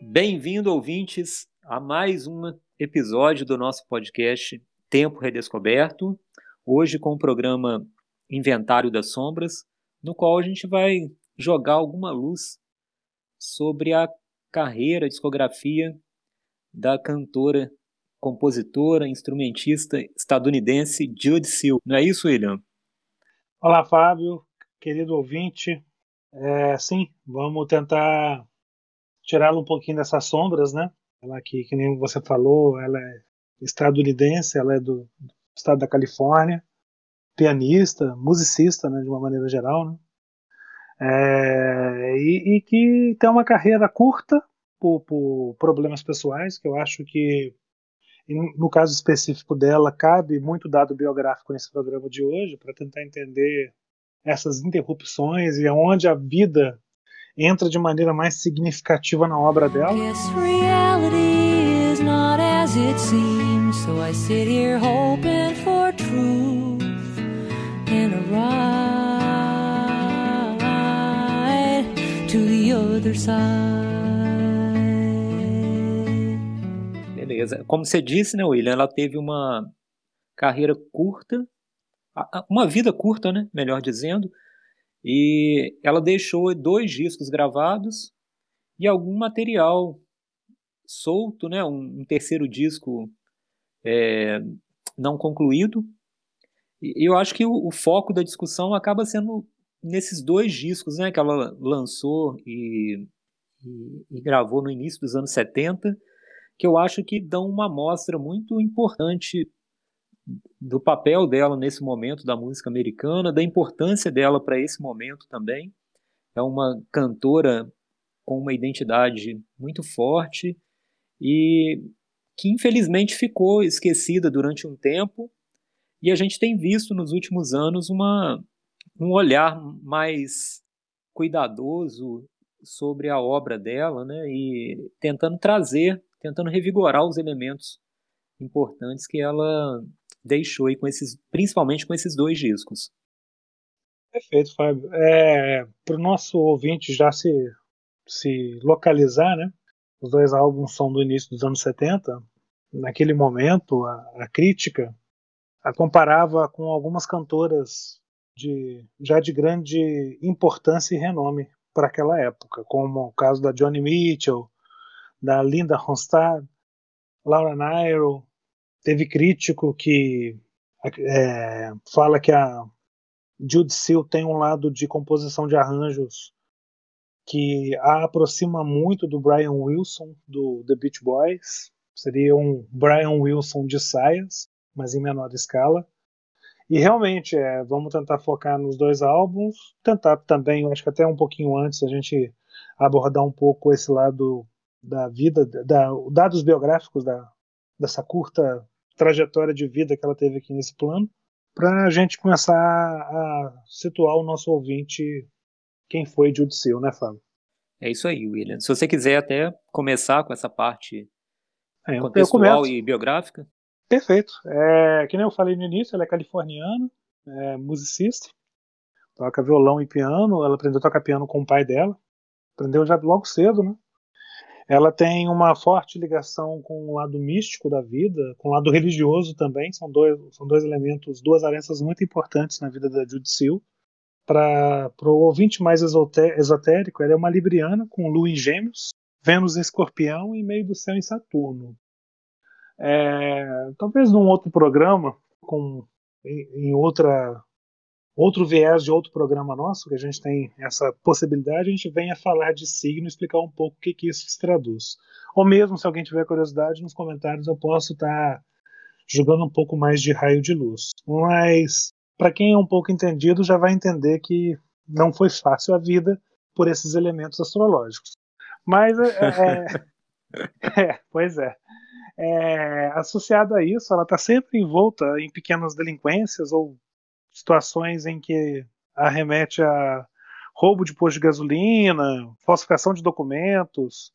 Bem-vindo, ouvintes, a mais um episódio do nosso podcast Tempo Redescoberto. Hoje com o programa Inventário das Sombras, no qual a gente vai jogar alguma luz sobre a carreira, a discografia da cantora, compositora, instrumentista estadunidense Judy Seal. Não é isso, William? Olá, Fábio, querido ouvinte. É, sim, vamos tentar tirá-la um pouquinho dessas sombras, né? Ela que, que nem você falou, ela é estadunidense, ela é do, do estado da Califórnia, pianista, musicista, né, de uma maneira geral, né? É, e, e, que tem uma carreira curta por, por, problemas pessoais, que eu acho que, no caso específico dela, cabe muito dado biográfico nesse programa de hoje, para tentar entender essas interrupções e aonde a vida entra de maneira mais significativa na obra dela. Beleza. Como você disse, né, William, ela teve uma carreira curta, uma vida curta, né, melhor dizendo, e ela deixou dois discos gravados e algum material solto, né? um, um terceiro disco é, não concluído. E eu acho que o, o, foco da discussão acaba sendo nesses dois discos né, que ela lançou e, e, e gravou no início dos anos 70, que eu acho que dão uma amostra muito importante do papel dela nesse momento da música americana, da importância dela para esse momento também. É uma cantora com uma identidade muito forte e que infelizmente ficou esquecida durante um tempo. E a gente tem visto nos últimos anos uma, um olhar mais cuidadoso sobre a obra dela, né? E tentando trazer, tentando revigorar os elementos importantes que ela deixou aí com esses, principalmente com esses dois discos. Perfeito, Fábio. É, Para o nosso ouvinte já se, se localizar, né? Os dois álbuns são do início dos anos 70. Naquele momento, a, a crítica a comparava com algumas cantoras de, já de grande importância e renome para aquela época, como o caso da Johnny Mitchell, da Linda Ronstadt, Laura Nyro, Teve crítico que é, fala que a Jude Seal tem um lado de composição de arranjos que a aproxima muito do Brian Wilson do The Beach Boys. Seria um Brian Wilson de saias, mas em menor escala. E realmente, é, vamos tentar focar nos dois álbuns, tentar também, eu acho que até um pouquinho antes, a gente abordar um pouco esse lado da vida, da, dados biográficos da, dessa curta trajetória de vida que ela teve aqui nesse plano, para a gente começar a situar o nosso ouvinte quem foi Jude Seal, né, Fábio? É isso aí, William. Se você quiser até começar com essa parte é, contextual e biográfica. Perfeito. É, que nem eu falei no início, ela é californiana, é musicista, toca violão e piano. Ela aprendeu a tocar piano com o pai dela. Aprendeu já logo cedo, né? Ela tem uma forte ligação com o lado místico da vida, com o lado religioso também. São dois, são dois elementos, duas arestas muito importantes na vida da Judy Seal. Para o ouvinte mais esotérico, ela é uma libriana com Lua em Gêmeos, Vênus em Escorpião e meio do céu em Saturno. É, talvez num outro programa, com, em, em outra outro viés de outro programa nosso, que a gente tem essa possibilidade, a gente venha falar de signo e explicar um pouco o que, que isso se traduz. Ou mesmo, se alguém tiver curiosidade, nos comentários eu posso estar tá jogando um pouco mais de raio de luz. Mas, para quem é um pouco entendido, já vai entender que não foi fácil a vida por esses elementos astrológicos. Mas, é, é, é pois é. É, associado a isso, ela está sempre envolta em pequenas delinquências ou situações em que arremete a roubo de posto de gasolina, falsificação de documentos.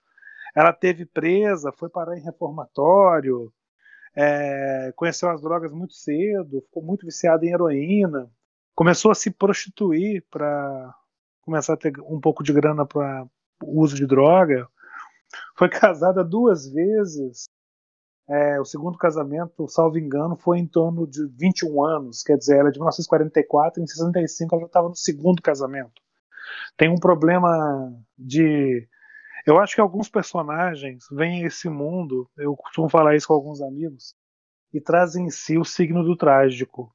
Ela teve presa, foi parar em reformatório, é, conheceu as drogas muito cedo, ficou muito viciada em heroína, começou a se prostituir para começar a ter um pouco de grana para uso de droga. Foi casada duas vezes. É, o segundo casamento, salvo engano, foi em torno de 21 anos, quer dizer, ela é de 1944, em 65 ela já estava no segundo casamento. Tem um problema de eu acho que alguns personagens vêm esse mundo, eu costumo falar isso com alguns amigos, e trazem em si o signo do trágico.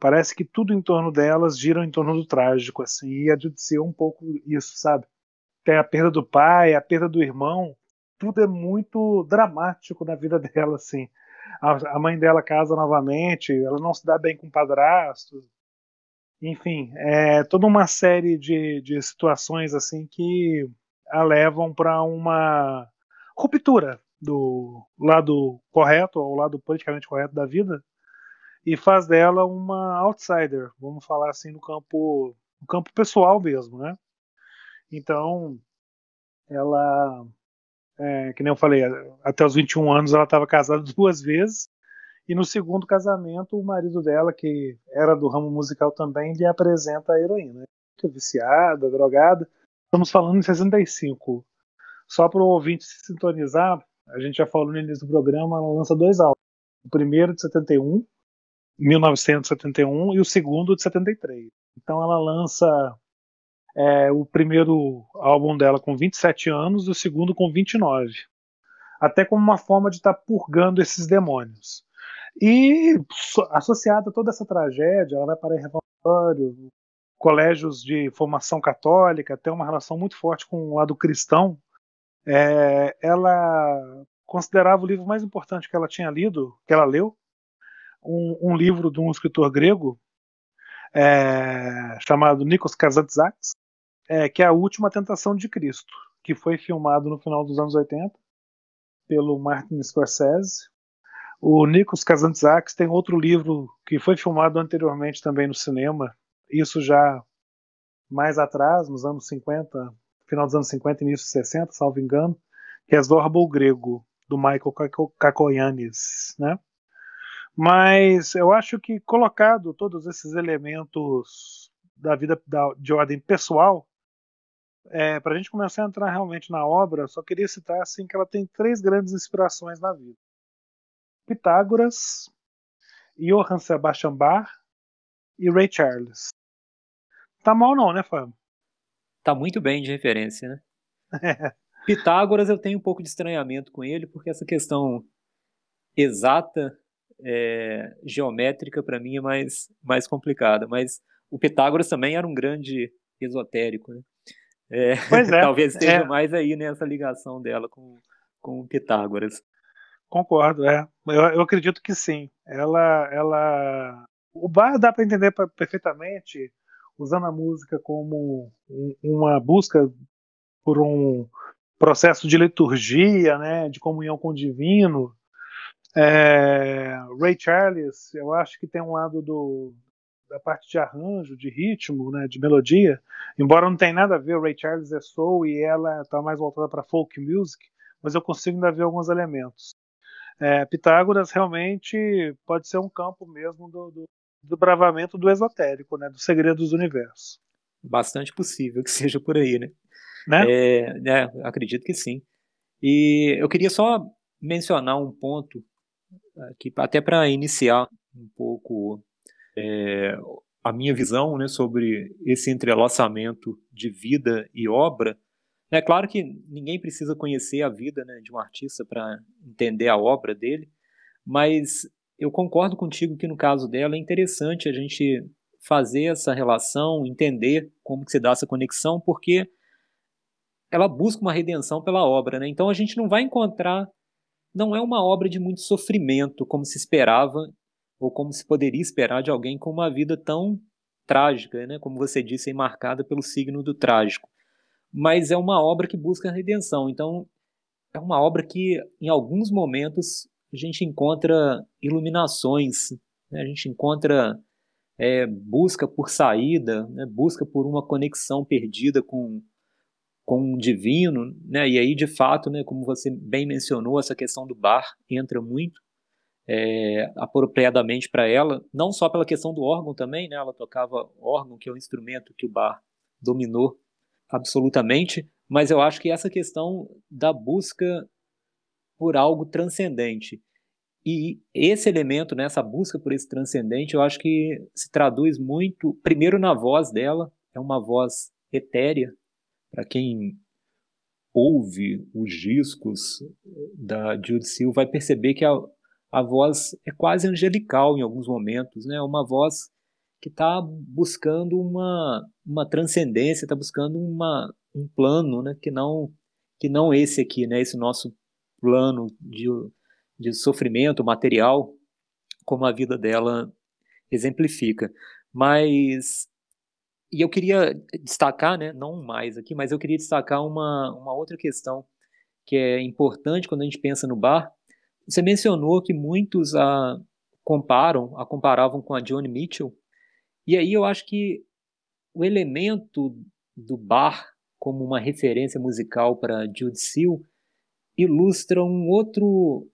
Parece que tudo em torno delas gira em torno do trágico, assim, e a é um pouco isso, sabe? Tem a perda do pai, a perda do irmão, tudo é muito dramático na vida dela, assim. A, a mãe dela casa novamente, ela não se dá bem com o padrasto, enfim, é toda uma série de, de situações assim que a levam para uma ruptura do lado correto, ou lado politicamente correto da vida, e faz dela uma outsider, vamos falar assim, no campo, no campo pessoal mesmo, né? Então, ela, é, que nem eu falei, até os 21 anos ela estava casada duas vezes, e no segundo casamento o marido dela, que era do ramo musical também, lhe apresenta a heroína. Viciada, drogada, Estamos falando em 65. Só para o ouvinte se sintonizar, a gente já falou no início do programa, ela lança dois álbuns. O primeiro de 71, 1971, e o segundo de 73. Então ela lança é, o primeiro álbum dela com 27 anos o segundo com 29. Até como uma forma de estar tá purgando esses demônios. E associada a toda essa tragédia, ela vai para Revoltório, colégios de formação católica, tem uma relação muito forte com o lado cristão, é, ela considerava o livro mais importante que ela tinha lido, que ela leu, um, um livro de um escritor grego é, chamado Nikos Kazantzakis, é, que é a Última Tentação de Cristo, que foi filmado no final dos anos 80 pelo Martin Scorsese. O Nikos Kazantzakis tem outro livro que foi filmado anteriormente também no cinema, isso já mais atrás, nos anos 50, final dos anos 50, início dos 60, salvo engano, que é Zorba Grego, do Michael Kakoyanis, né? Mas eu acho que colocado todos esses elementos da vida da, de ordem pessoal, é, para a gente começar a entrar realmente na obra, só queria citar assim que ela tem três grandes inspirações na vida: Pitágoras, Johann Sebastian Bach e Ray Charles. Tá mal não, né, Fábio? Tá muito bem de referência, né? Pitágoras eu tenho um pouco de estranhamento com ele, porque essa questão exata, é, geométrica, para mim é mais, mais complicada. Mas o Pitágoras também era um grande esotérico, né? É, pois é. talvez esteja é. mais aí nessa ligação dela com, com Pitágoras. Concordo, é. Eu, eu acredito que sim. Ela, ela, o bar dá para entender perfeitamente usando a música como uma busca por um processo de liturgia, né, de comunhão com o divino. É, Ray Charles, eu acho que tem um lado do, da parte de arranjo, de ritmo, né, de melodia, embora não tenha nada a ver, o Ray Charles é soul e ela está mais voltada para folk music, mas eu consigo ainda ver alguns elementos. É, Pitágoras realmente pode ser um campo mesmo do, do, do bravamento do esotérico, né, dos segredos do universo. Bastante possível que seja por aí, né? Né? É, né? Acredito que sim. E eu queria só mencionar um ponto aqui, até para iniciar um pouco é, a minha visão né, sobre esse entrelaçamento de vida e obra. É claro que ninguém precisa conhecer a vida né, de um artista para entender a obra dele, mas eu concordo contigo que no caso dela é interessante a gente fazer essa relação, entender como que se dá essa conexão, porque ela busca uma redenção pela obra, né? Então a gente não vai encontrar, não é uma obra de muito sofrimento como se esperava ou como se poderia esperar de alguém com uma vida tão trágica, né? Como você disse, marcada pelo signo do trágico. Mas é uma obra que busca a redenção. Então é uma obra que em alguns momentos a gente encontra iluminações, né? a gente encontra é, busca por saída, né, busca por uma conexão perdida com, com o divino, né, e aí de fato, né, como você bem mencionou, essa questão do bar entra muito é, apropriadamente para ela, não só pela questão do órgão também, né, ela tocava órgão, que é um instrumento que o bar dominou absolutamente, mas eu acho que essa questão da busca por algo transcendente. E esse elemento, né, essa busca por esse transcendente, eu acho que se traduz muito, primeiro na voz dela, é uma voz etérea, para quem ouve os discos da Judy Seal, vai perceber que a, a voz é quase angelical em alguns momentos, né? Uma voz que está buscando uma, uma transcendência, está buscando uma, um plano, né? Que não que não esse aqui, né? Esse nosso plano de, de sofrimento material, como a vida dela exemplifica. Mas e eu queria destacar, né, não mais aqui, mas eu queria destacar uma, uma outra questão que é importante quando a gente pensa no bar. Você mencionou que muitos a comparam, a comparavam com a Johnny Mitchell, e aí eu acho que o elemento do bar como uma referência musical para Jude Seal ilustra um outro,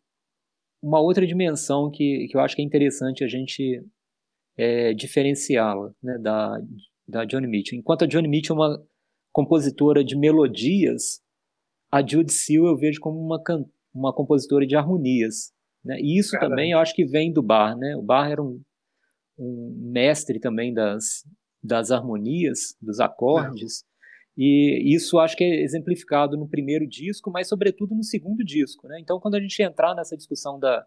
uma outra dimensão que, que eu acho que é interessante a gente é, diferenciá-la né, da, da Johnny Mitchell. Enquanto a Johnny Mitchell é uma compositora de melodias, a Jude Seal eu vejo como uma, uma compositora de harmonias. Né? E isso Caramba. também eu acho que vem do Bar. Né? O Bar era um, um mestre também das, das harmonias, dos acordes. E isso acho que é exemplificado no primeiro disco, mas sobretudo no segundo disco. Né? Então, quando a gente entrar nessa discussão da,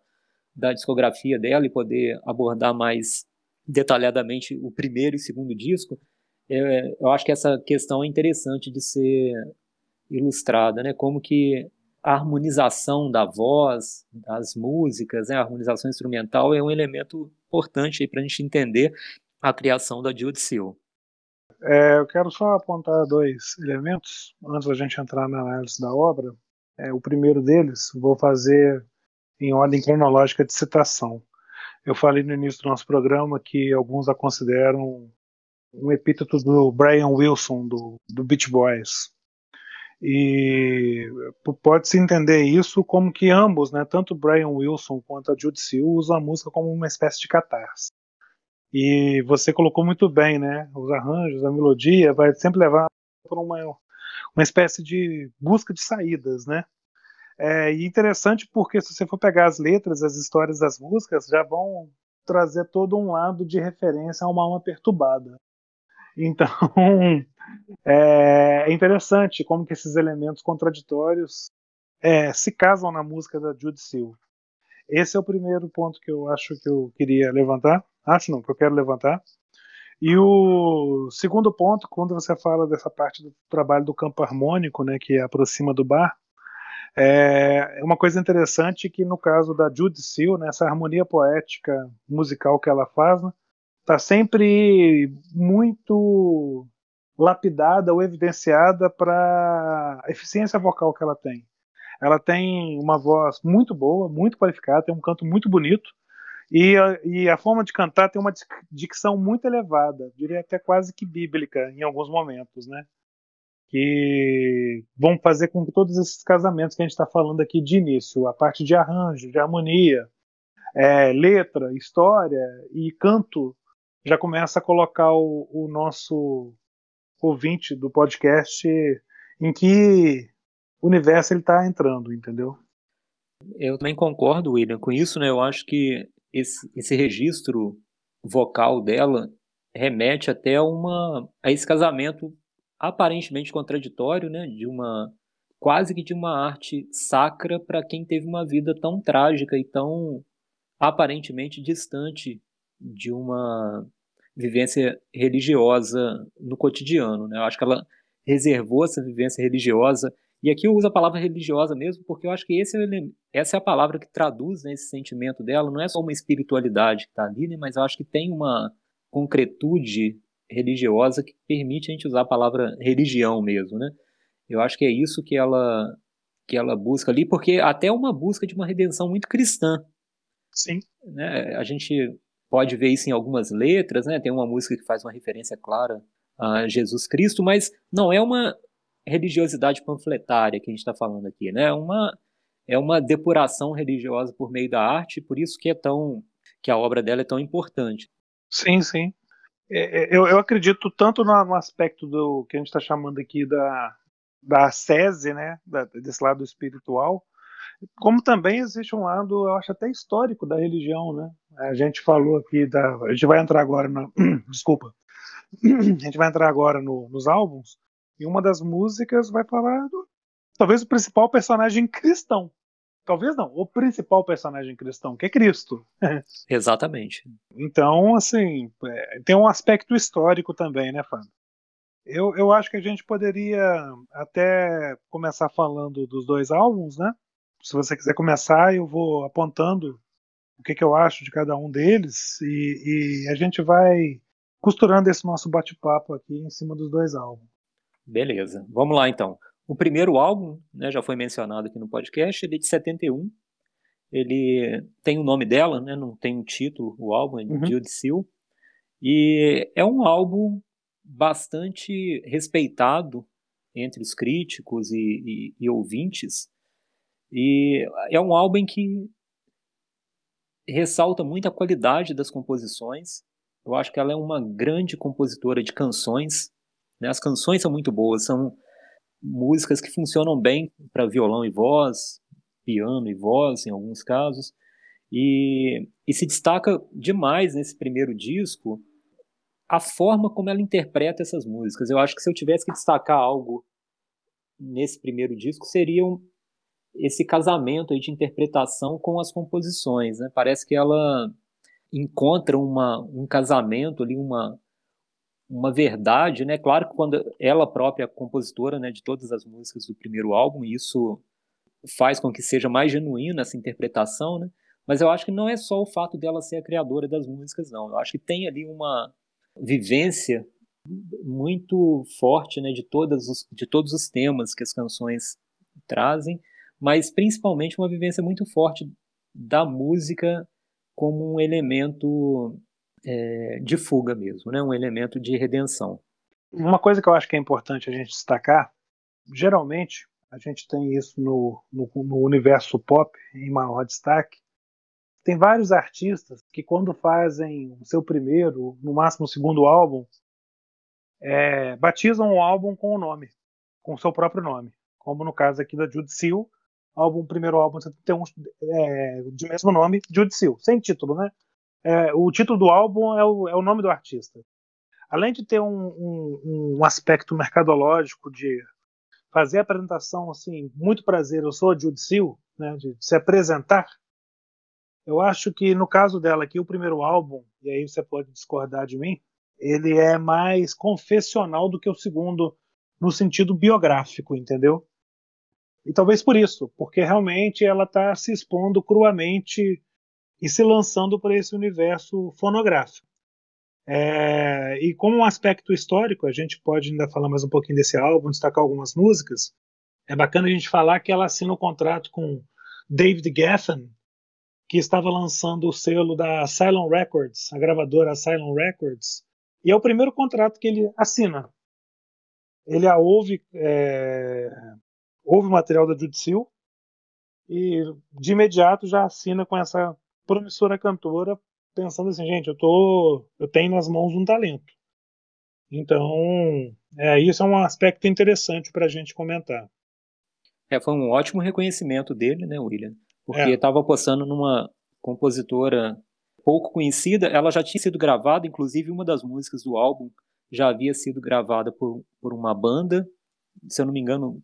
da discografia dela e poder abordar mais detalhadamente o primeiro e segundo disco, é, eu acho que essa questão é interessante de ser ilustrada, né? Como que a harmonização da voz, das músicas, né? a harmonização instrumental é um elemento importante para a gente entender a criação da Jude Seal. É, eu quero só apontar dois elementos antes da gente entrar na análise da obra. É, o primeiro deles, vou fazer em ordem cronológica de citação. Eu falei no início do nosso programa que alguns a consideram um epíteto do Brian Wilson, do, do Beach Boys. E pode-se entender isso como que ambos, né, tanto Brian Wilson quanto a Jude Seal, usam a música como uma espécie de catarse. E você colocou muito bem, né? Os arranjos, a melodia, vai sempre levar para uma, uma espécie de busca de saídas, né? É interessante porque se você for pegar as letras, as histórias das músicas, já vão trazer todo um lado de referência a uma alma perturbada. Então, é interessante como que esses elementos contraditórios é, se casam na música da Jude Seal. Esse é o primeiro ponto que eu acho que eu queria levantar. Acho não, que eu quero levantar. E o segundo ponto, quando você fala dessa parte do trabalho do campo harmônico, né, que aproxima do bar, é, é uma coisa interessante que no caso da Judy Seal, né, essa harmonia poética musical que ela faz, né, tá sempre muito lapidada ou evidenciada para a eficiência vocal que ela tem. Ela tem uma voz muito boa, muito qualificada, tem um canto muito bonito, e a, e a, forma de cantar tem uma dicção muito elevada, diria até quase que bíblica em alguns momentos, né? Que vão fazer com que todos esses casamentos que a gente está falando aqui de início, a parte de arranjo, de harmonia, é, letra, história e canto, já começa a colocar o, o nosso ouvinte do podcast em que universo ele está entrando, entendeu? Eu também concordo, William, com isso, né? Eu acho que esse, esse registro vocal dela remete até uma, a esse casamento aparentemente contraditório, né, de uma quase que de uma arte sacra para quem teve uma vida tão trágica e tão aparentemente distante de uma vivência religiosa no cotidiano. Né? Eu acho que ela reservou essa vivência religiosa e aqui eu uso a palavra religiosa mesmo, porque eu acho que esse é essa é a palavra que traduz né, esse sentimento dela. Não é só uma espiritualidade que está ali, né, mas eu acho que tem uma concretude religiosa que permite a gente usar a palavra religião mesmo, né? Eu acho que é isso que ela que ela busca ali, porque até uma busca de uma redenção muito cristã. Sim. Né? A gente pode ver isso em algumas letras, né? Tem uma música que faz uma referência clara a Jesus Cristo, mas não é uma religiosidade panfletária que a gente está falando aqui, né? É uma, é uma depuração religiosa por meio da arte, por isso que é tão que a obra dela é tão importante. Sim, sim. É, é, eu, eu acredito tanto no, aspecto do que a gente está chamando aqui da, da sese, né, desse lado espiritual, como também existe um lado, eu acho até histórico da religião, né? A gente falou aqui da, a gente vai entrar agora na, desculpa, a gente vai entrar agora no, nos álbuns e uma das músicas vai falar do, talvez o principal personagem cristão. Talvez não, o principal personagem cristão, que é Cristo. Exatamente. Então, assim, é, tem um aspecto histórico também, né, Fábio? Eu, eu acho que a gente poderia até começar falando dos dois álbuns, né? Se você quiser começar, eu vou apontando o que, que eu acho de cada um deles e, e a gente vai costurando esse nosso bate-papo aqui em cima dos dois álbuns. Beleza, vamos lá então. O primeiro álbum, né, já foi mencionado aqui no podcast, ele é de 71. Ele tem o nome dela, né, não tem um título, o álbum é uhum. Jude Seal. E é um álbum bastante respeitado entre os críticos e, e, e ouvintes. E é um álbum que ressalta muito a qualidade das composições. Eu acho que ela é uma grande compositora de canções. Né? As canções são muito boas, são músicas que funcionam bem para violão e voz, piano e voz, em alguns casos. E, e se destaca demais nesse primeiro disco a forma como ela interpreta essas músicas. Eu acho que se eu tivesse que destacar algo nesse primeiro disco, seria esse casamento de interpretação com as composições. Né? Parece que ela encontra uma, um casamento ali, uma, uma verdade, né? Claro que quando ela própria é compositora, né, de todas as músicas do primeiro álbum, isso faz com que seja mais genuína essa interpretação, né? Mas eu acho que não é só o fato dela ser a criadora das músicas, não. Eu acho que tem ali uma vivência muito forte, né, de todas os, de todos os temas que as canções trazem, mas principalmente uma vivência muito forte da música como um elemento é, de fuga mesmo, né? um elemento de redenção. Uma coisa que eu acho que é importante a gente destacar, geralmente a gente tem isso no, no, no universo pop em maior destaque, tem vários artistas que quando fazem o seu primeiro, no máximo segundo álbum, é, batizam o álbum com o nome, com o seu próprio nome, como no caso aqui da Jude Seal, álbum, primeiro álbum tem um, é, de mesmo nome, Jude Seal, sem título, né? é, o título do álbum é o, é o, nome do artista. Além de ter um, um, um, aspecto mercadológico de fazer a apresentação assim, muito prazer, eu sou a Jude Seal, né, de se apresentar, eu acho que no caso dela aqui, o primeiro álbum, e aí você pode discordar de mim, ele é mais confessional do que o segundo no sentido biográfico, entendeu? E talvez por isso, porque realmente ela está se expondo cruamente e se lançando para esse universo fonográfico. É, e como um aspecto histórico, a gente pode ainda falar mais um pouquinho desse álbum, destacar algumas músicas. É bacana a gente falar que ela assina um contrato com David Geffen, que estava lançando o selo da Asylum Records, a gravadora Asylum Records, e é o primeiro contrato que ele assina. Ele a ouve, é, ouve o material da Jude Seal e de imediato já assina com essa promissora cantora, pensando assim, gente, eu tô, eu tenho nas mãos um talento. Então, é, isso é um aspecto interessante para a gente comentar. É, foi um ótimo reconhecimento dele, né, William? Porque estava é. apostando numa compositora pouco conhecida, ela já tinha sido gravada, inclusive uma das músicas do álbum já havia sido gravada por, por uma banda, se eu não me engano,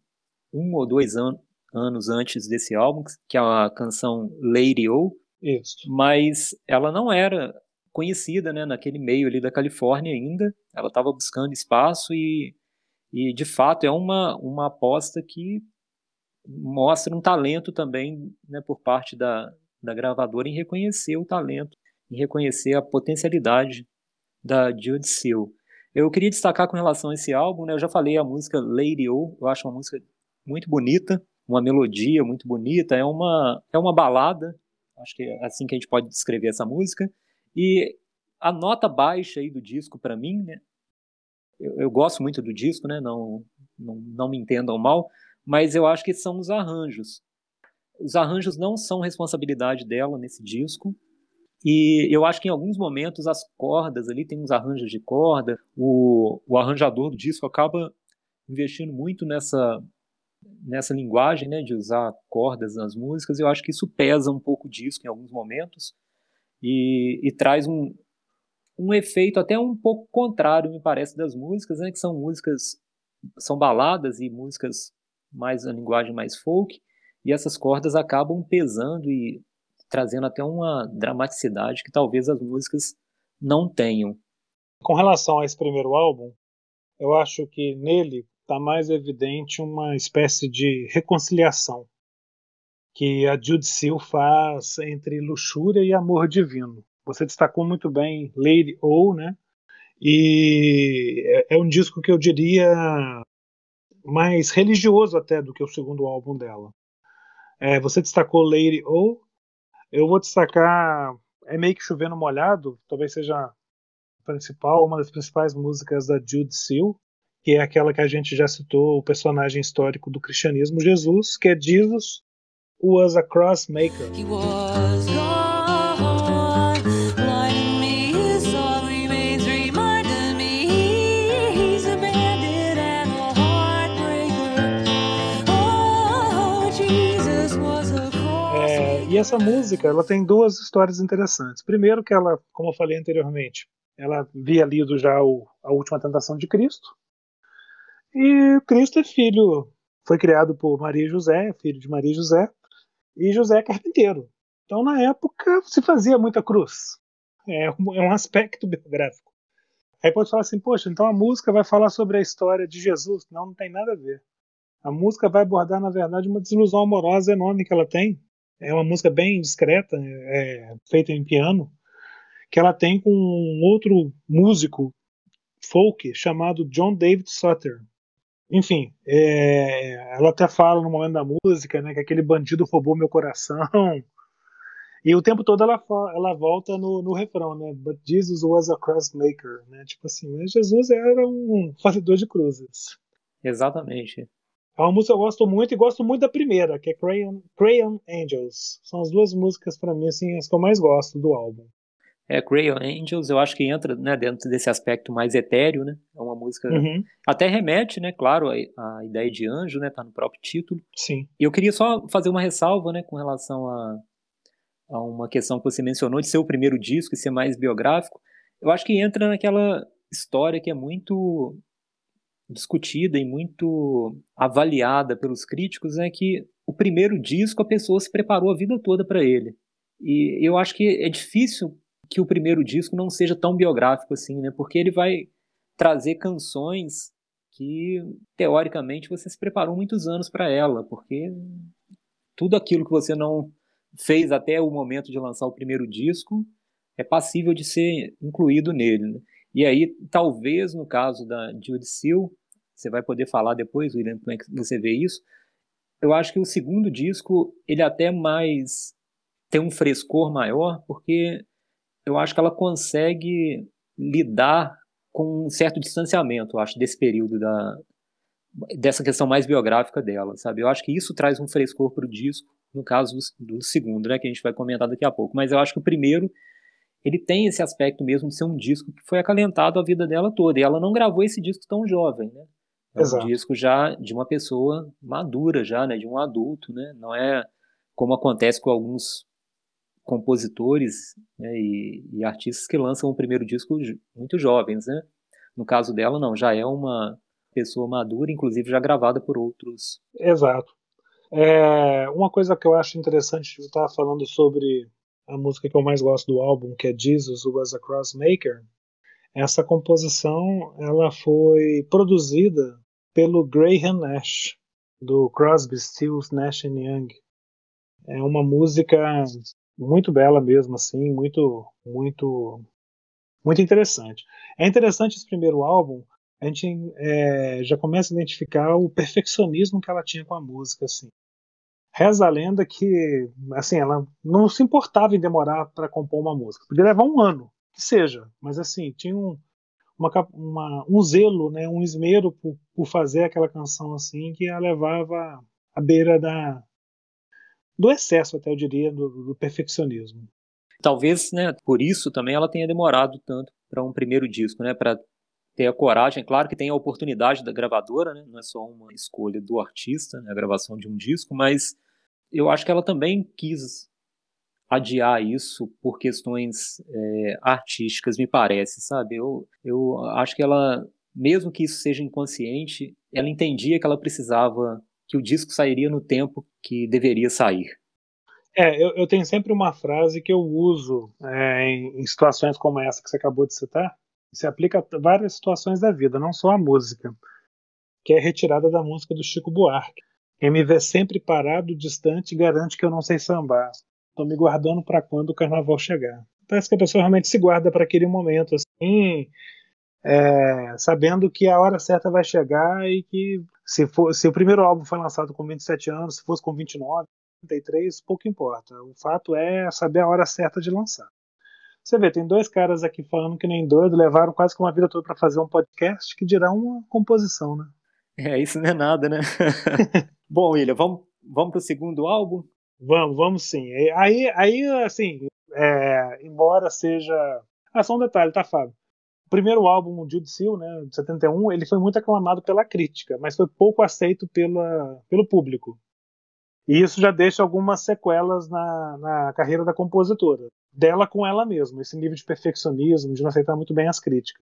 um ou dois an anos antes desse álbum, que é a canção Lady O, isso. Mas ela não era conhecida né, naquele meio ali da Califórnia ainda. Ela estava buscando espaço e, e, de fato, é uma, uma aposta que mostra um talento também né, por parte da, da gravadora em reconhecer o talento, em reconhecer a potencialidade da Jude Seal. Eu queria destacar com relação a esse álbum, né, eu já falei a música Lady O, eu acho uma música muito bonita, uma melodia muito bonita, é uma, é uma balada, Acho que é assim que a gente pode descrever essa música. E a nota baixa aí do disco para mim, né? Eu, eu, gosto muito do disco, né? Não, não, não me entendam mal, mas eu acho que são os arranjos. Os arranjos não são responsabilidade dela nesse disco. E eu acho que em alguns momentos as cordas ali, tem uns arranjos de corda, o, o arranjador do disco acaba investindo muito nessa, nessa linguagem né, de usar cordas nas músicas, eu acho que isso pesa um pouco o disco em alguns momentos e, e traz um, um efeito até um pouco contrário, me parece, das músicas, né, que são músicas, são baladas e músicas mais a linguagem mais folk, e essas cordas acabam pesando e trazendo até uma dramaticidade que talvez as músicas não tenham. Com relação a esse primeiro álbum, eu acho que nele está mais evidente uma espécie de reconciliação que a Jude Seal faz entre luxúria e amor divino. Você destacou muito bem Lady O, né? E é, é um disco que eu diria mais religioso até do que o segundo álbum dela. É, você destacou Lady O, eu vou destacar é meio que chovendo molhado, talvez seja principal, uma das principais músicas da Jude Seal, que é aquela que a gente já citou, o personagem histórico do cristianismo, Jesus, que é Jesus was a crossmaker. É, e essa música, ela tem duas histórias interessantes. Primeiro que ela, como eu falei anteriormente, ela havia lido já o, a Última Tentação de Cristo, e Cristo é filho, foi criado por Maria José, filho de Maria José, e José é carpinteiro. Então, na época, se fazia muita cruz. É um, é um aspecto biográfico. Aí pode falar assim, poxa, então a música vai falar sobre a história de Jesus. Não, não tem nada a ver. A música vai abordar, na verdade, uma desilusão amorosa enorme que ela tem. É uma música bem discreta, é, feita em piano, que ela tem com um outro músico folk chamado John David Sutter. Enfim, é, ela até fala no momento da música, né, que aquele bandido roubou meu coração. E o tempo todo ela, ela volta no, no refrão, né? But Jesus was a crossmaker, né? Tipo assim, mas Jesus era um fazedor de cruzes. Exatamente. É uma música que eu gosto muito e gosto muito da primeira, que é Crayon, Crayon Angels. São as duas músicas para mim assim as que eu mais gosto do álbum. É, Crayon Angels, eu acho que entra né, dentro desse aspecto mais etéreo, né? É uma música. Uhum. Até remete, né, claro, a, a, ideia de anjo, né? Tá no próprio título. Sim. E eu queria só fazer uma ressalva, né, com relação a, a uma questão que você mencionou de ser o primeiro disco e ser mais biográfico. Eu acho que entra naquela história que é muito discutida e muito avaliada pelos críticos, é né, que o primeiro disco a pessoa se preparou a vida toda para ele. E eu acho que é difícil que o primeiro disco não seja tão biográfico assim, né? Porque ele vai trazer canções que teoricamente você se preparou muitos anos para ela, porque tudo aquilo que você não fez até o momento de lançar o primeiro disco é passível de ser incluído nele. Né? E aí, talvez no caso da Judy Seal, você vai poder falar depois, William, como é que você vê isso. Eu acho que o segundo disco, ele até mais tem um frescor maior, porque eu acho que ela consegue lidar com um certo distanciamento, eu acho, desse período da dessa questão mais biográfica dela, sabe? Eu acho que isso traz um frescor para o disco, no caso do, do, segundo, né, que a gente vai comentar daqui a pouco. Mas eu acho que o primeiro ele tem esse aspecto mesmo de ser um disco que foi acalentado a vida dela toda. E ela não gravou esse disco tão jovem, né? É Exato. um disco já de uma pessoa madura já, né? De um adulto, né? Não é como acontece com alguns compositores né, e, e, artistas que lançam o primeiro disco muito jovens, né? No caso dela, não, já é uma pessoa madura, inclusive já gravada por outros. Exato. É, uma coisa que eu acho interessante, eu estava falando sobre a música que eu mais gosto do álbum, que é Jesus Was a Crossmaker. Essa composição ela foi produzida pelo Graham Nash, do Crosby, Stills, Nash Young. É uma música muito bela mesmo, assim, muito, muito, muito interessante. É interessante esse primeiro álbum, a gente é, já começa a identificar o perfeccionismo que ela tinha com a música, assim. Reza a lenda que, assim, ela não se importava em demorar para compor uma música. Podia levar um ano, que seja, mas assim, tinha um, uma, uma, um zelo, né, um esmero por, por fazer aquela canção assim que a levava à beira da, do excesso, até eu diria, do, do perfeccionismo. Talvez, né, por isso também ela tenha demorado tanto para um primeiro disco, né, para ter a coragem, claro que tem a oportunidade da gravadora, né, não é só uma escolha do artista, né, a gravação de um disco, mas eu acho que ela também quis adiar isso por questões é, artísticas, me parece, sabe? Eu, eu acho que ela, mesmo que isso seja inconsciente, ela entendia que ela precisava que o disco sairia no tempo que deveria sair. É, eu, eu tenho sempre uma frase que eu uso é, em, em situações como essa que você acabou de citar, se aplica a várias situações da vida, não só a música, que é retirada da música do Chico Buarque. Quem me vê sempre parado, distante, garante que eu não sei sambar. Estou me guardando para quando o carnaval chegar. Parece que a pessoa realmente se guarda para aquele momento, assim, é, sabendo que a hora certa vai chegar e que se, for, se o primeiro álbum foi lançado com 27 anos, se fosse com 29, 33, pouco importa. O fato é saber a hora certa de lançar. Você vê, tem dois caras aqui falando que nem doido, levaram quase que uma vida toda para fazer um podcast, que dirá uma composição, né? É, isso não é nada, né? Bom, William, vamos, vamos para o segundo álbum? Vamos, vamos sim. Aí, aí assim, é, embora seja. Ah, só um detalhe, tá, Fábio? O primeiro álbum, o Jude Seal, né, de 71, ele foi muito aclamado pela crítica, mas foi pouco aceito pela, pelo público. E isso já deixa algumas sequelas na, na carreira da compositora, dela com ela mesma, esse nível de perfeccionismo, de não aceitar muito bem as críticas.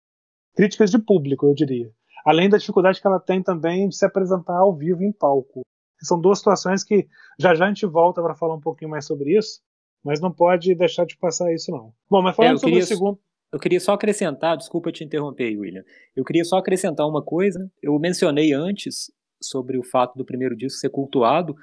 Críticas de público, eu diria. Além da dificuldade que ela tem também de se apresentar ao vivo em palco. São duas situações que já já a gente volta para falar um pouquinho mais sobre isso, mas não pode deixar de passar isso não. Bom, mas falando é, sobre o segundo eu queria só acrescentar, desculpa te interromper, William. Eu queria só acrescentar uma coisa. Eu mencionei antes sobre o fato do primeiro disco ser cultuado,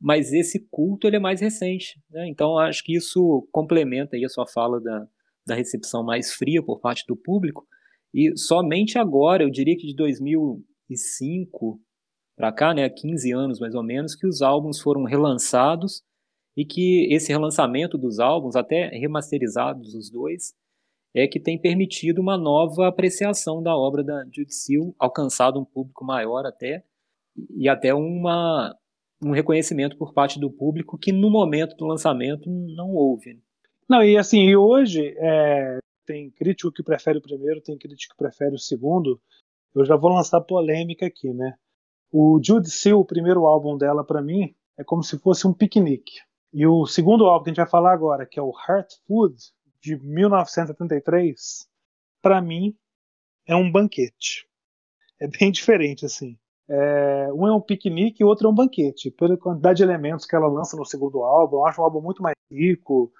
mas esse culto ele é mais recente. Né? Então acho que isso complementa aí a sua fala da, da recepção mais fria por parte do público. E somente agora, eu diria que de 2005 para cá, né, 15 anos mais ou menos, que os álbuns foram relançados e que esse relançamento dos álbuns, até remasterizados os dois, é que tem permitido uma nova apreciação da obra da Judy Seal, alcançado um público maior até, e até uma, um reconhecimento por parte do público que no momento do lançamento não houve. Não, e assim, e hoje é, tem crítico que prefere o primeiro, tem crítico que prefere o segundo. Eu já vou lançar polêmica aqui, né? O Judy Seal, o primeiro álbum dela para mim, é como se fosse um piquenique. E o segundo álbum que a gente vai falar agora, que é o Heart Food, de 1973, para mim é um banquete. É bem diferente assim. É, um é um piquenique e o outro é um banquete. Pela quantidade de elementos que ela lança no segundo álbum, eu acho um álbum muito mais rico.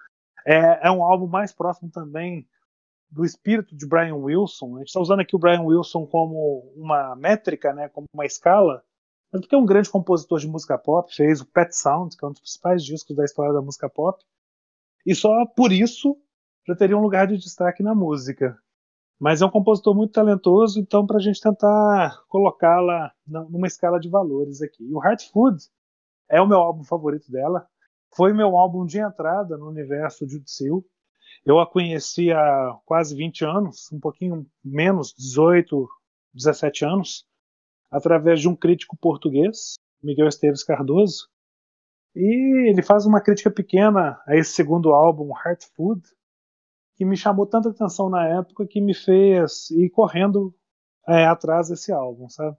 É, é um álbum mais próximo também do espírito de Brian Wilson. A gente está usando aqui o Brian Wilson como uma métrica, né, como uma escala, mas porque é um grande compositor de música pop, fez o Pet Sound, que é um dos principais discos da história da música pop, e só por isso já teria um lugar de destaque na música. Mas é um compositor muito talentoso, então para a gente tentar colocá-la numa escala de valores aqui. E o Heart Food é o meu álbum favorito dela, foi meu álbum de entrada no universo de Seal. Eu a conheci há quase 20 anos, um pouquinho menos, 18, 17 anos, através de um crítico português, Miguel Esteves Cardoso. E ele faz uma crítica pequena a esse segundo álbum, Heart Food, que me chamou tanta atenção na época que me fez ir correndo é, atrás desse álbum, sabe?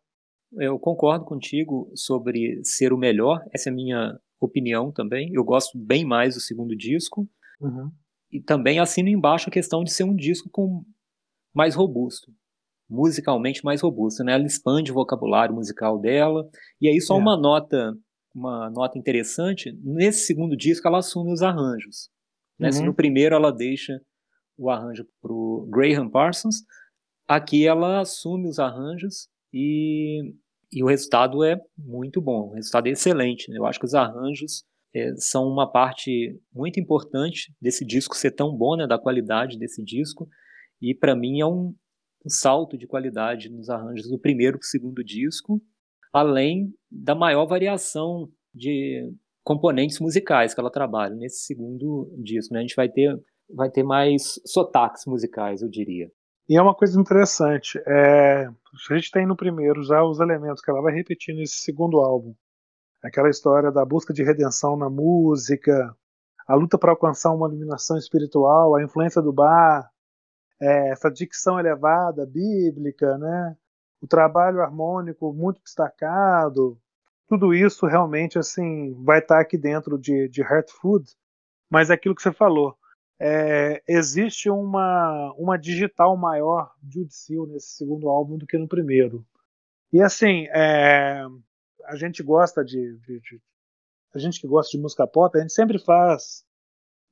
Eu concordo contigo sobre ser o melhor, essa é a minha opinião também. Eu gosto bem mais do segundo disco. Uhum. E também assino embaixo a questão de ser um disco com mais robusto, musicalmente mais robusto, né? Ela expande o vocabulário musical dela. E aí só é. uma nota, uma nota interessante, nesse segundo disco ela assume os arranjos. Né? Uhum. Se no primeiro ela deixa o arranjo para o Graham Parsons, aqui ela assume os arranjos e, e o resultado é muito bom, o resultado é excelente. Né? Eu acho que os arranjos é, são uma parte muito importante desse disco ser tão bom, né, da qualidade desse disco, e para mim é um, um, salto de qualidade nos arranjos do primeiro para o segundo disco, além da maior variação de componentes musicais que ela trabalha nesse segundo disco. Né? A gente vai ter, vai ter mais sotaques musicais, eu diria. E é uma coisa interessante. É, a gente tem no primeiro já os elementos que ela vai repetir nesse segundo álbum. Aquela história da busca de redenção na música, a luta para alcançar uma iluminação espiritual, a influência do bar, é, essa dicção elevada, bíblica, né? o trabalho harmônico muito destacado, tudo isso realmente assim vai estar aqui dentro de, de Heart Food, mas é aquilo que você falou. É, existe uma, uma digital maior de Udsil nesse segundo álbum do que no primeiro. E assim, é, a gente gosta de, de, de, A gente que gosta de música pop, a gente sempre faz,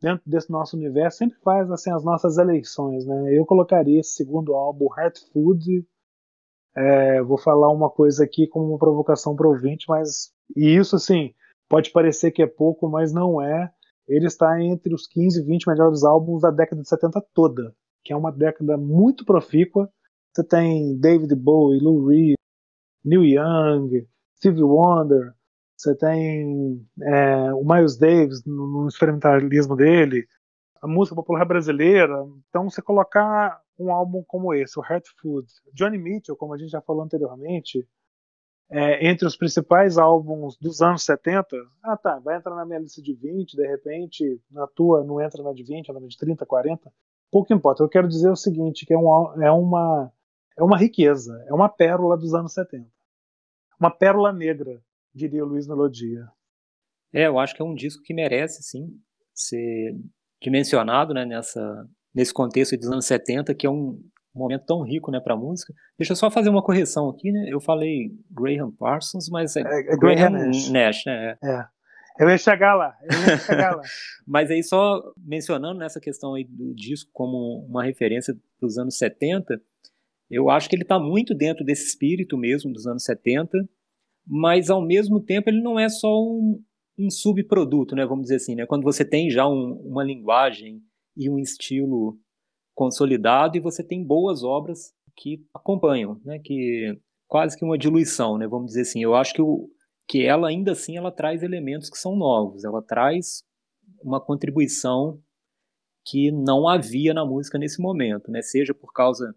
dentro desse nosso universo, sempre faz assim, as nossas eleições. Né? Eu colocaria esse segundo álbum, Heart Food, é, vou falar uma coisa aqui como uma provocação para o mas e isso assim pode parecer que é pouco, mas não é. Ele está entre os 15 e 20 melhores álbuns da década de 70 toda, que é uma década muito profícua. Você tem David Bowie, Lou Reed, Neil Young, Stevie Wonder, você tem é, o Miles Davis no, no experimentalismo dele, a música popular brasileira. Então, você colocar um álbum como esse, o Heart Food, Johnny Mitchell, como a gente já falou anteriormente, é, entre os principais álbuns dos anos 70, ah tá, vai entrar na minha lista de 20, de repente na tua não entra na de 20, na de 30, 40, pouco importa. Eu quero dizer o seguinte, que é, um, é, uma, é uma riqueza, é uma pérola dos anos 70. Uma pérola negra, diria o Luiz Melodia. É, eu acho que é um disco que merece, sim, ser dimensionado né, nessa, nesse contexto dos anos 70, que é um momento tão rico né, para a música. Deixa eu só fazer uma correção aqui, né? Eu falei Graham Parsons, mas é, é, é Graham, Nash. Nash, né? É. é. Eu ia chegar lá, eu ia chegar lá. mas aí só mencionando nessa questão aí do disco como uma referência dos anos 70, eu acho que ele está muito dentro desse espírito mesmo dos anos 70, mas ao mesmo tempo ele não é só um, um subproduto, né, vamos dizer assim, né, quando você tem já um, uma linguagem e um estilo consolidado e você tem boas obras que acompanham, né, que quase que uma diluição, né, vamos dizer assim. Eu acho que, o, que ela ainda assim ela traz elementos que são novos, ela traz uma contribuição que não havia na música nesse momento, né, seja por causa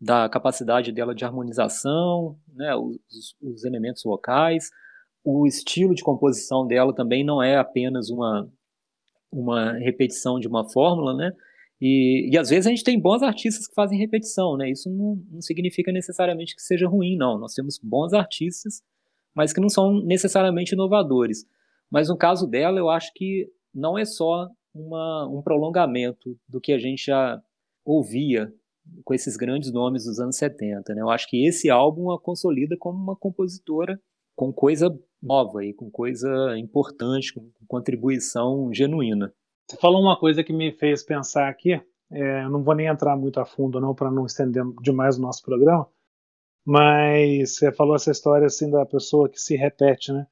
da capacidade dela de harmonização, né, os, os elementos vocais, o estilo de composição dela também não é apenas uma, uma repetição de uma fórmula, né? E, e às vezes a gente tem bons artistas que fazem repetição, né? Isso não, não significa necessariamente que seja ruim, não. Nós temos bons artistas, mas que não são necessariamente inovadores. Mas no caso dela, eu acho que não é só uma, um prolongamento do que a gente já ouvia com esses grandes nomes dos anos 70. Né? Eu acho que esse álbum a consolida como uma compositora com coisa nova e com coisa importante, com contribuição genuína. Você falou uma coisa que me fez pensar aqui, é, não vou nem entrar muito a fundo não para não estender demais o nosso programa, mas você falou essa história assim da pessoa que se repete, né?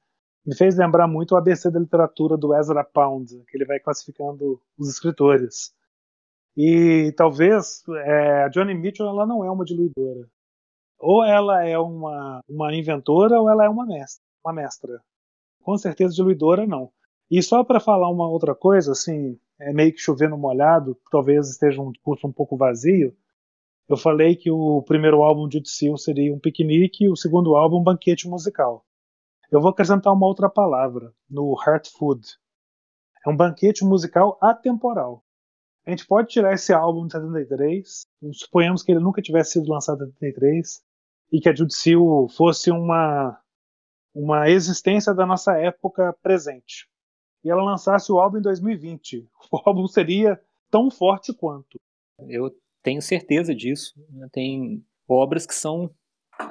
Me fez lembrar muito o ABC da literatura do Ezra Pound, que ele vai classificando os escritores. E talvez é, a Johnny Mitchell ela não é uma diluidora. Ou ela é uma, uma inventora ou ela é uma mestra uma mestra. Com certeza diluidora não. E só para falar uma outra coisa, assim, é meio que chovendo molhado, talvez esteja um discurso um pouco vazio. Eu falei que o primeiro álbum de Utsil seria um piquenique e o segundo álbum um banquete musical. Eu vou acrescentar uma outra palavra no Heart Food. É um banquete musical atemporal. A gente pode tirar esse álbum de 73, suponhamos que ele nunca tivesse sido lançado em 73 e que a Judicil fosse uma uma existência da nossa época presente. E ela lançasse o álbum em 2020. O álbum seria tão forte quanto. Eu tenho certeza disso. Né? Tem obras que são.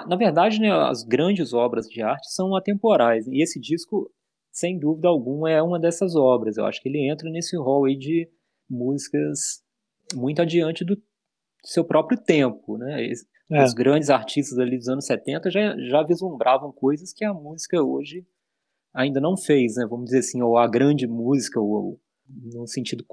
Na verdade, né, as grandes obras de arte são atemporais. E esse disco, sem dúvida alguma, é uma dessas obras. Eu acho que ele entra nesse rol aí de músicas muito adiante do seu próprio tempo. Né? É. Os grandes artistas ali dos anos 70 já, já vislumbravam coisas que a música hoje ainda não fez, né? Vamos dizer assim, ou a grande música, ou, no sentido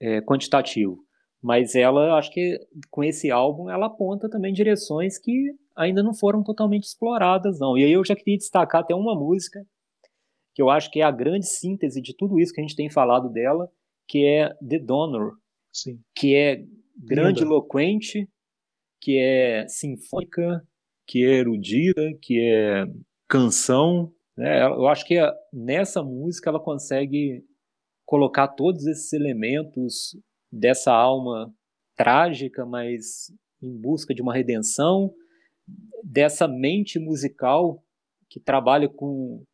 é, quantitativo. Mas ela, acho que com esse álbum, ela aponta também direções que ainda não foram totalmente exploradas, não. E aí eu já queria destacar até uma música que eu acho que é a grande síntese de tudo isso que a gente tem falado dela, que é The Donor, Sim. que é grandiloquente, que é sinfônica, que é erudita, que é canção. Né? Eu acho que nessa música ela consegue colocar todos esses elementos dessa alma trágica, mas em busca de uma redenção, dessa mente musical que trabalha com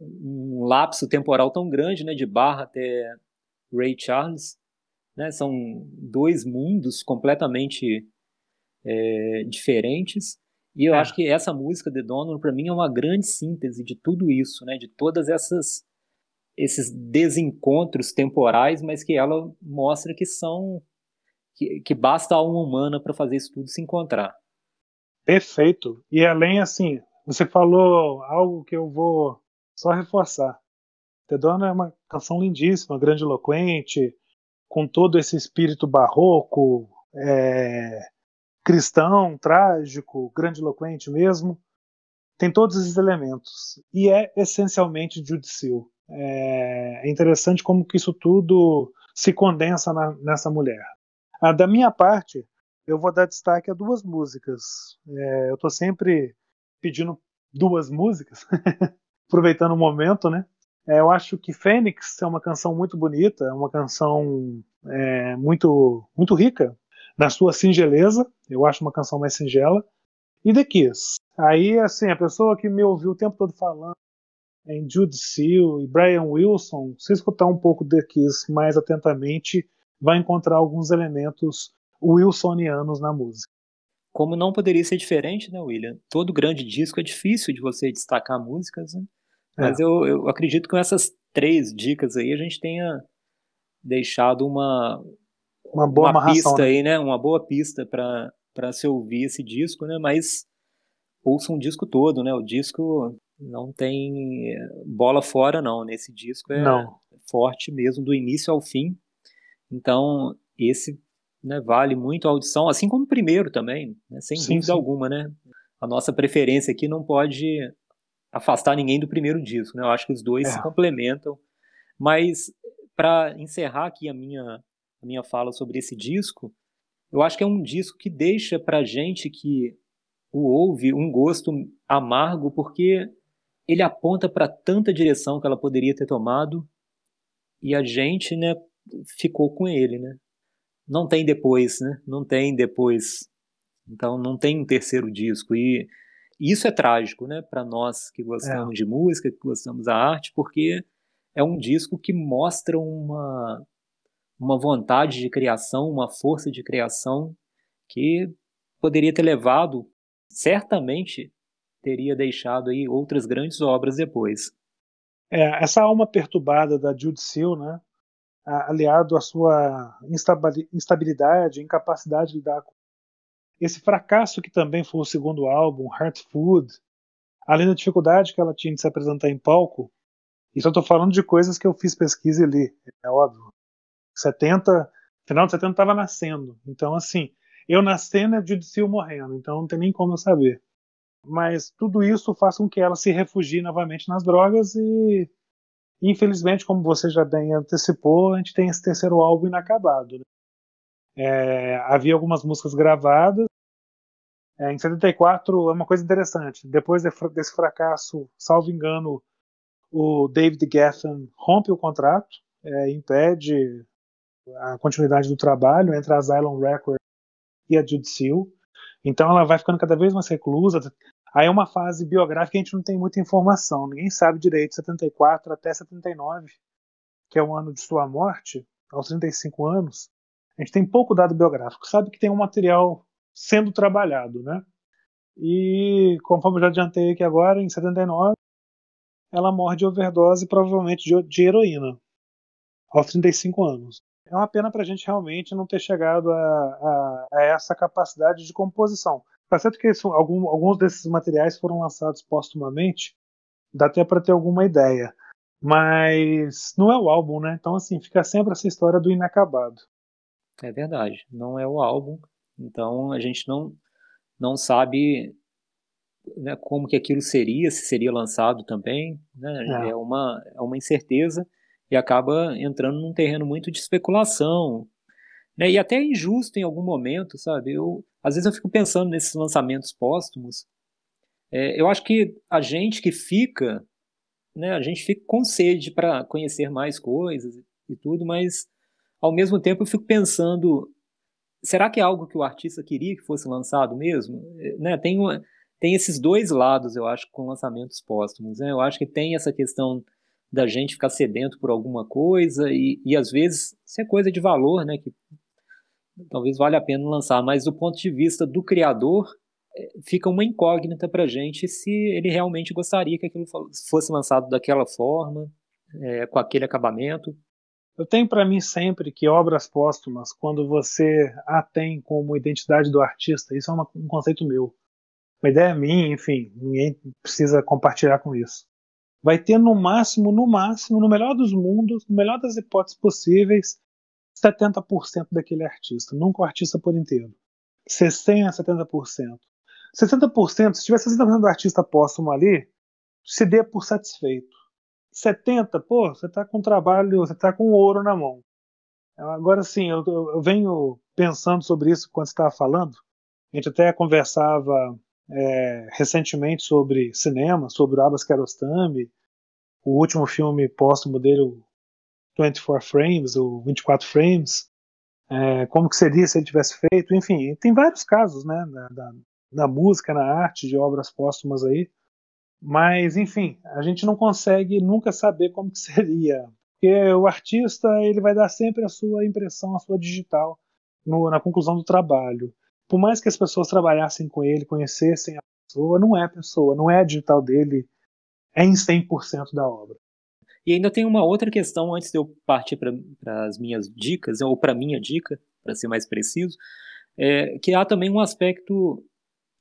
um lapso temporal tão grande, né, de Barra até Ray Charles, né, são dois mundos completamente é, diferentes. E eu é. acho que essa música The Donor para mim é uma grande síntese de tudo isso, né, de todas essas esses desencontros temporais, mas que ela mostra que são que, que basta a alma humana para fazer isso tudo se encontrar. Perfeito. E além assim, você falou algo que eu vou só reforçar. The Donna é uma canção lindíssima, grandiloquente, com todo esse espírito barroco, é, cristão, trágico, grandiloquente mesmo. Tem todos esses elementos. E é essencialmente judicial. É, é interessante como que isso tudo se condensa na, nessa mulher. Ah, da minha parte, eu vou dar destaque a duas músicas. É, eu estou sempre pedindo duas músicas, aproveitando o momento, né? É, eu acho que Fênix é uma canção muito bonita, é uma canção é, muito, muito rica na sua singeleza. Eu acho uma canção mais singela. E The Kiss. Aí, assim, a pessoa que me ouviu o tempo todo falando em Jude Seal e Brian Wilson, se escutar um pouco The Kiss mais atentamente, vai encontrar alguns elementos wilsonianos na música. Como não poderia ser diferente, né, William? Todo grande disco é difícil de você destacar músicas, né? Mas é. eu, eu acredito que com essas três dicas aí a gente tenha deixado uma, uma boa uma pista né? aí, né? Uma boa pista para se ouvir esse disco, né? Mas ouça um disco todo, né? O disco não tem bola fora, não. Nesse disco é não. forte mesmo, do início ao fim. Então, esse né, vale muito a audição, assim como o primeiro também, né, sem sim, dúvida sim. alguma, né? A nossa preferência aqui não pode afastar ninguém do primeiro disco, né? Eu acho que os dois é. se complementam. Mas para encerrar aqui a minha a minha fala sobre esse disco, eu acho que é um disco que deixa pra gente que o ouve um gosto amargo porque ele aponta para tanta direção que ela poderia ter tomado e a gente, né, ficou com ele, né? não tem depois, né? Não tem depois. Então não tem um terceiro disco e isso é trágico, né, para nós que gostamos é. de música, que gostamos da arte, porque é um disco que mostra uma uma vontade de criação, uma força de criação que poderia ter levado, certamente teria deixado aí outras grandes obras depois. É, essa alma perturbada da Jude Seal, né, aliado à sua instabilidade, incapacidade de lidar com esse fracasso que também foi o segundo álbum, Heart Food, além da dificuldade que ela tinha de se apresentar em palco, isso eu estou falando de coisas que eu fiz pesquisa e li, é óbvio. 70, final de 70 estava nascendo, então assim, eu nascendo é Judicial morrendo, então não tem nem como eu saber. Mas tudo isso faz com que ela se refugie novamente nas drogas e Infelizmente, como você já bem antecipou, a gente tem esse terceiro álbum inacabado. Né? É, havia algumas músicas gravadas. É, em 74 é uma coisa interessante. Depois desse fracasso, salvo engano, o David Geffen rompe o contrato, é, impede a continuidade do trabalho entre a Asylum Records e a Jude Seal. Então ela vai ficando cada vez mais reclusa, Aí é uma fase biográfica que a gente não tem muita informação, ninguém sabe direito, 74 até 79, que é o ano de sua morte, aos 35 anos, a gente tem pouco dado biográfico, sabe que tem um material sendo trabalhado, né? E, conforme eu já adiantei aqui agora, em 79, ela morre de overdose, provavelmente de, de heroína, aos 35 anos. É uma pena para a gente realmente não ter chegado a, a, a essa capacidade de composição. Tá certo que isso, algum, alguns desses materiais foram lançados postumamente, dá até para ter alguma ideia. Mas não é o álbum, né? Então, assim, fica sempre essa história do inacabado. É verdade, não é o álbum. Então, a gente não, não sabe né, como que aquilo seria, se seria lançado também, né, é. é. uma, é uma incerteza e acaba entrando num terreno muito de especulação, né, e até injusto em algum momento, sabe? Eu, às vezes eu fico pensando nesses lançamentos póstumos, é, eu acho que a gente que fica, né, a gente fica com sede para conhecer mais coisas e tudo, mas ao mesmo tempo eu fico pensando, será que é algo que o artista queria que fosse lançado mesmo? É, né, tem uma, tem esses dois lados, eu acho, com lançamentos póstumos. Né? Eu acho que tem essa questão da gente ficar sedento por alguma coisa e, e às vezes isso é coisa de valor, né? Que talvez valha a pena lançar, mas do ponto de vista do criador é, fica uma incógnita para gente se ele realmente gostaria que aquilo fosse lançado daquela forma, é, com aquele acabamento. Eu tenho para mim sempre que obras póstumas, quando você a tem como identidade do artista, isso é uma, um conceito meu uma ideia minha, enfim, ninguém precisa compartilhar com isso. Vai ter no máximo, no máximo, no melhor dos mundos, no melhor das hipóteses possíveis, 70% daquele artista, nunca o artista por inteiro. 60%, 70%. 60%, se tiver 60% do artista póstumo ali, se dê por satisfeito. 70%, pô, você está com trabalho, você está com ouro na mão. Agora sim, eu, eu venho pensando sobre isso quando você estava falando. A gente até conversava é, recentemente sobre cinema, sobre o Abbas Kiarostami, o último filme póstumo dele, o 24 Frames, o 24 Frames, é, como que seria se ele tivesse feito, enfim, tem vários casos, né, da, da, da música, na arte, de obras póstumas aí, mas, enfim, a gente não consegue nunca saber como que seria, porque o artista ele vai dar sempre a sua impressão, a sua digital no, na conclusão do trabalho por mais que as pessoas trabalhassem com ele, conhecessem a pessoa, não é a pessoa, não é a digital dele é em 100% da obra. E ainda tem uma outra questão antes de eu partir para as minhas dicas, ou para minha dica, para ser mais preciso, é, que há também um aspecto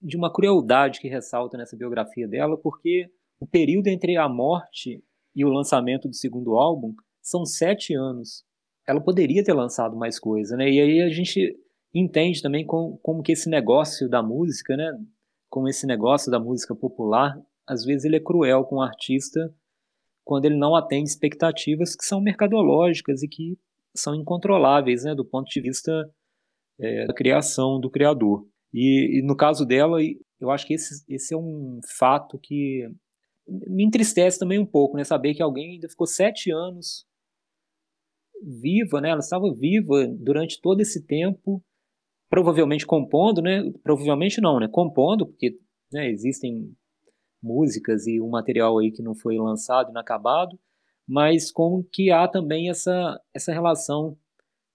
de uma crueldade que ressalta nessa biografia dela, porque o período entre a morte e o lançamento do segundo álbum são sete anos. Ela poderia ter lançado mais coisa, né? E aí a gente entende também com, como que esse negócio da música, né, como esse negócio da música popular, às vezes ele é cruel com o artista quando ele não atende expectativas que são mercadológicas e que são incontroláveis, né, do ponto de vista é, da criação do criador. E, e, no caso dela, eu acho que esse, esse é um fato que me entristece também um pouco, né, saber que alguém ainda ficou sete anos viva, né, ela estava viva durante todo esse tempo provavelmente compondo, né? Provavelmente não, né? Compondo, porque né, existem músicas e um material aí que não foi lançado, inacabado, mas como que há também essa, essa relação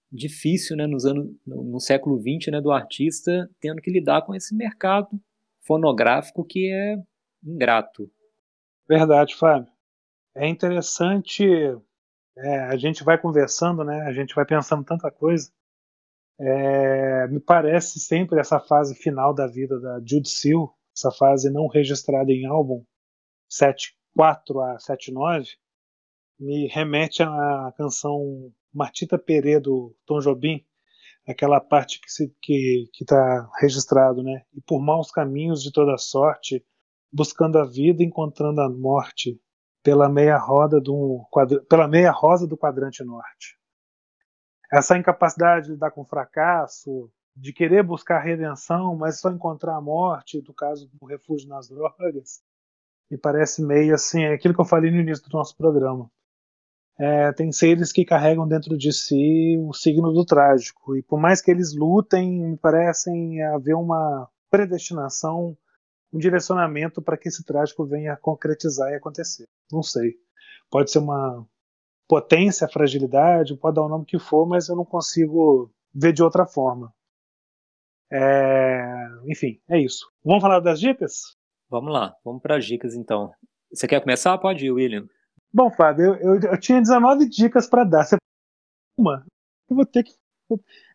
difícil, né, nos anos, no, no século XX, né, do artista tendo que lidar com esse mercado fonográfico que é ingrato. Verdade, Fábio. É interessante, é, a gente vai conversando, né, a gente vai pensando tanta coisa, é, me parece sempre essa fase final da vida da Jude Seal, essa fase não registrada em álbum 74 a 79, me remete à canção Martita Perê do Tom Jobim, aquela parte que está que, que tá registrado, né? E por maus caminhos de toda sorte, buscando a vida, encontrando a morte pela meia roda do pela meia rosa do quadrante norte essa incapacidade de lidar com fracasso, de querer buscar redenção, mas só encontrar a morte, do caso do refúgio nas drogas, me parece meio assim, é aquilo que eu falei no início do nosso programa. É, tem seres que carregam dentro de si o signo do trágico, e por mais que eles lutem, me parecem haver uma predestinação, um direcionamento para que esse trágico venha a concretizar e acontecer. Não sei. Pode ser uma potência, fragilidade, pode dar o nome que for, mas eu não consigo ver de outra forma. É... Enfim, é isso. Vamos falar das dicas? Vamos lá, vamos para as dicas então. Você quer começar? Pode ir, William. Bom, Fábio, eu, eu, eu tinha 19 dicas para dar. Você uma? Eu vou ter que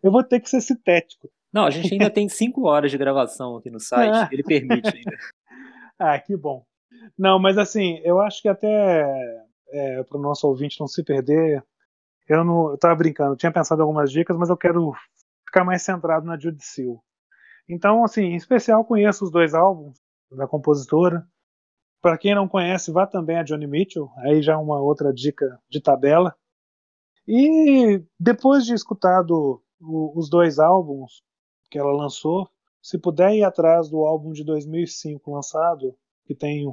eu vou ter que ser sintético. Não, a gente ainda tem 5 horas de gravação aqui no site, ah. ele permite ainda. ah, que bom. Não, mas assim, eu acho que até é, para o nosso ouvinte não se perder, eu não estava brincando, tinha pensado em algumas dicas, mas eu quero ficar mais centrado na Judy Seal. Então, assim, em especial conheço os dois álbuns, da compositora. Para quem não conhece, vá também a Johnny Mitchell, aí já uma outra dica de tabela. E depois de escutado os dois álbuns que ela lançou, se puder ir atrás do álbum de 2005 lançado, que tem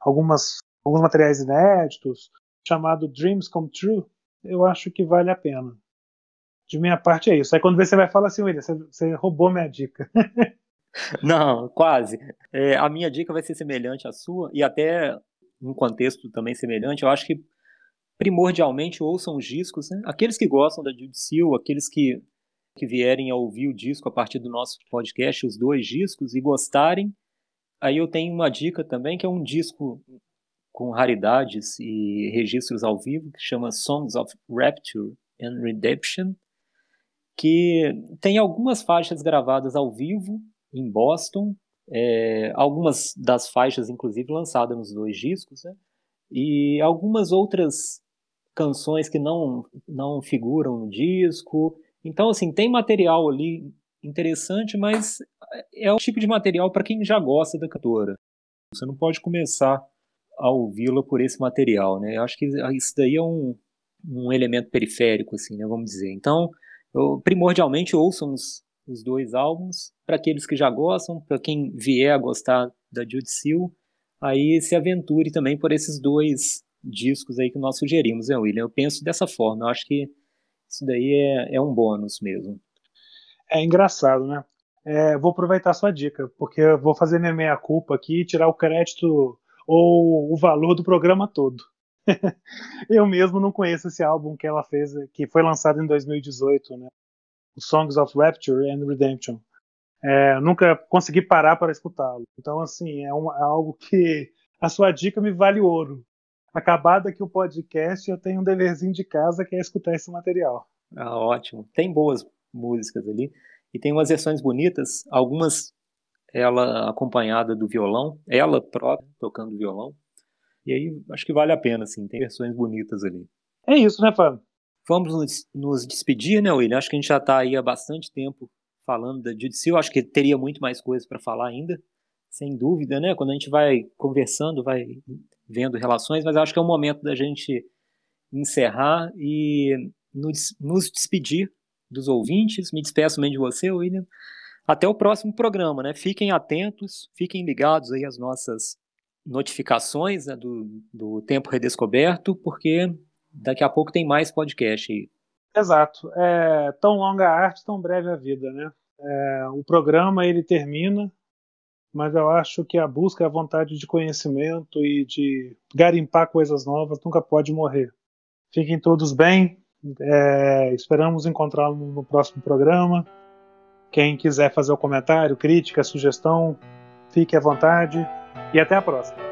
algumas, alguns materiais inéditos, chamado Dreams Come True, eu acho que vale a pena. De minha parte é isso. Aí quando você vai falar assim, William, você, roubou minha dica. Não, quase. É, a minha dica vai ser semelhante à sua, e até um contexto também semelhante. Eu acho que primordialmente ouçam os discos, né? Aqueles que gostam da Judy Seal, aqueles que, que vierem a ouvir o disco a partir do nosso podcast, os dois discos, e gostarem. Aí eu tenho uma dica também, que é um disco com raridades e registros ao vivo, que chama Songs of Rapture and Redemption, que tem algumas faixas gravadas ao vivo em Boston, é, algumas das faixas, inclusive, lançadas nos dois discos, né? e algumas outras canções que não, não figuram no disco. Então, assim, tem material ali interessante, mas é o tipo de material para quem já gosta da cantora. Você não pode começar a ouvi-la por esse material, né? Eu acho que isso daí é um, um elemento periférico, assim, né? Vamos dizer. Então, eu, primordialmente ouçam os, os dois álbuns. Para aqueles que já gostam, para quem vier a gostar da Jude Seal, aí se aventure também por esses dois discos aí que nós sugerimos, né, William? Eu penso dessa forma, eu acho que isso daí é, é um bônus mesmo. É engraçado, né? É, vou aproveitar sua dica, porque eu vou fazer minha meia-culpa aqui e tirar o crédito ou o valor do programa todo. eu mesmo não conheço esse álbum que ela fez, que foi lançado em 2018, né? Songs of Rapture and Redemption. É, nunca consegui parar para escutá-lo. Então, assim, é, um, é, algo que a sua dica me vale ouro. Acabado aqui o podcast, eu tenho um deverzinho de casa que é escutar esse material. Ah, ótimo. Tem boas músicas ali. E tem umas versões bonitas, algumas ela acompanhada do violão, ela própria tocando violão. E aí acho que vale a pena, assim, tem versões bonitas ali. É isso, né, Fábio? Vamos nos, nos despedir, né, William? Acho que a gente já está aí há bastante tempo falando da Judicial. Acho que teria muito mais coisas para falar ainda, sem dúvida, né? Quando a gente vai conversando, vai vendo relações, mas acho que é o momento da gente encerrar e nos, nos despedir dos ouvintes. Me despeço também de você, William. Até o próximo programa, né? Fiquem atentos, fiquem ligados aí às nossas notificações né, do, do Tempo Redescoberto, porque daqui a pouco tem mais podcast aí. Exato. É, tão longa a arte, tão breve a vida, né? É, o programa ele termina, mas eu acho que a busca, a vontade de conhecimento e de garimpar coisas novas nunca pode morrer. Fiquem todos bem. É, esperamos encontrá-los no próximo programa. Quem quiser fazer o comentário, crítica, sugestão, fique à vontade e até a próxima.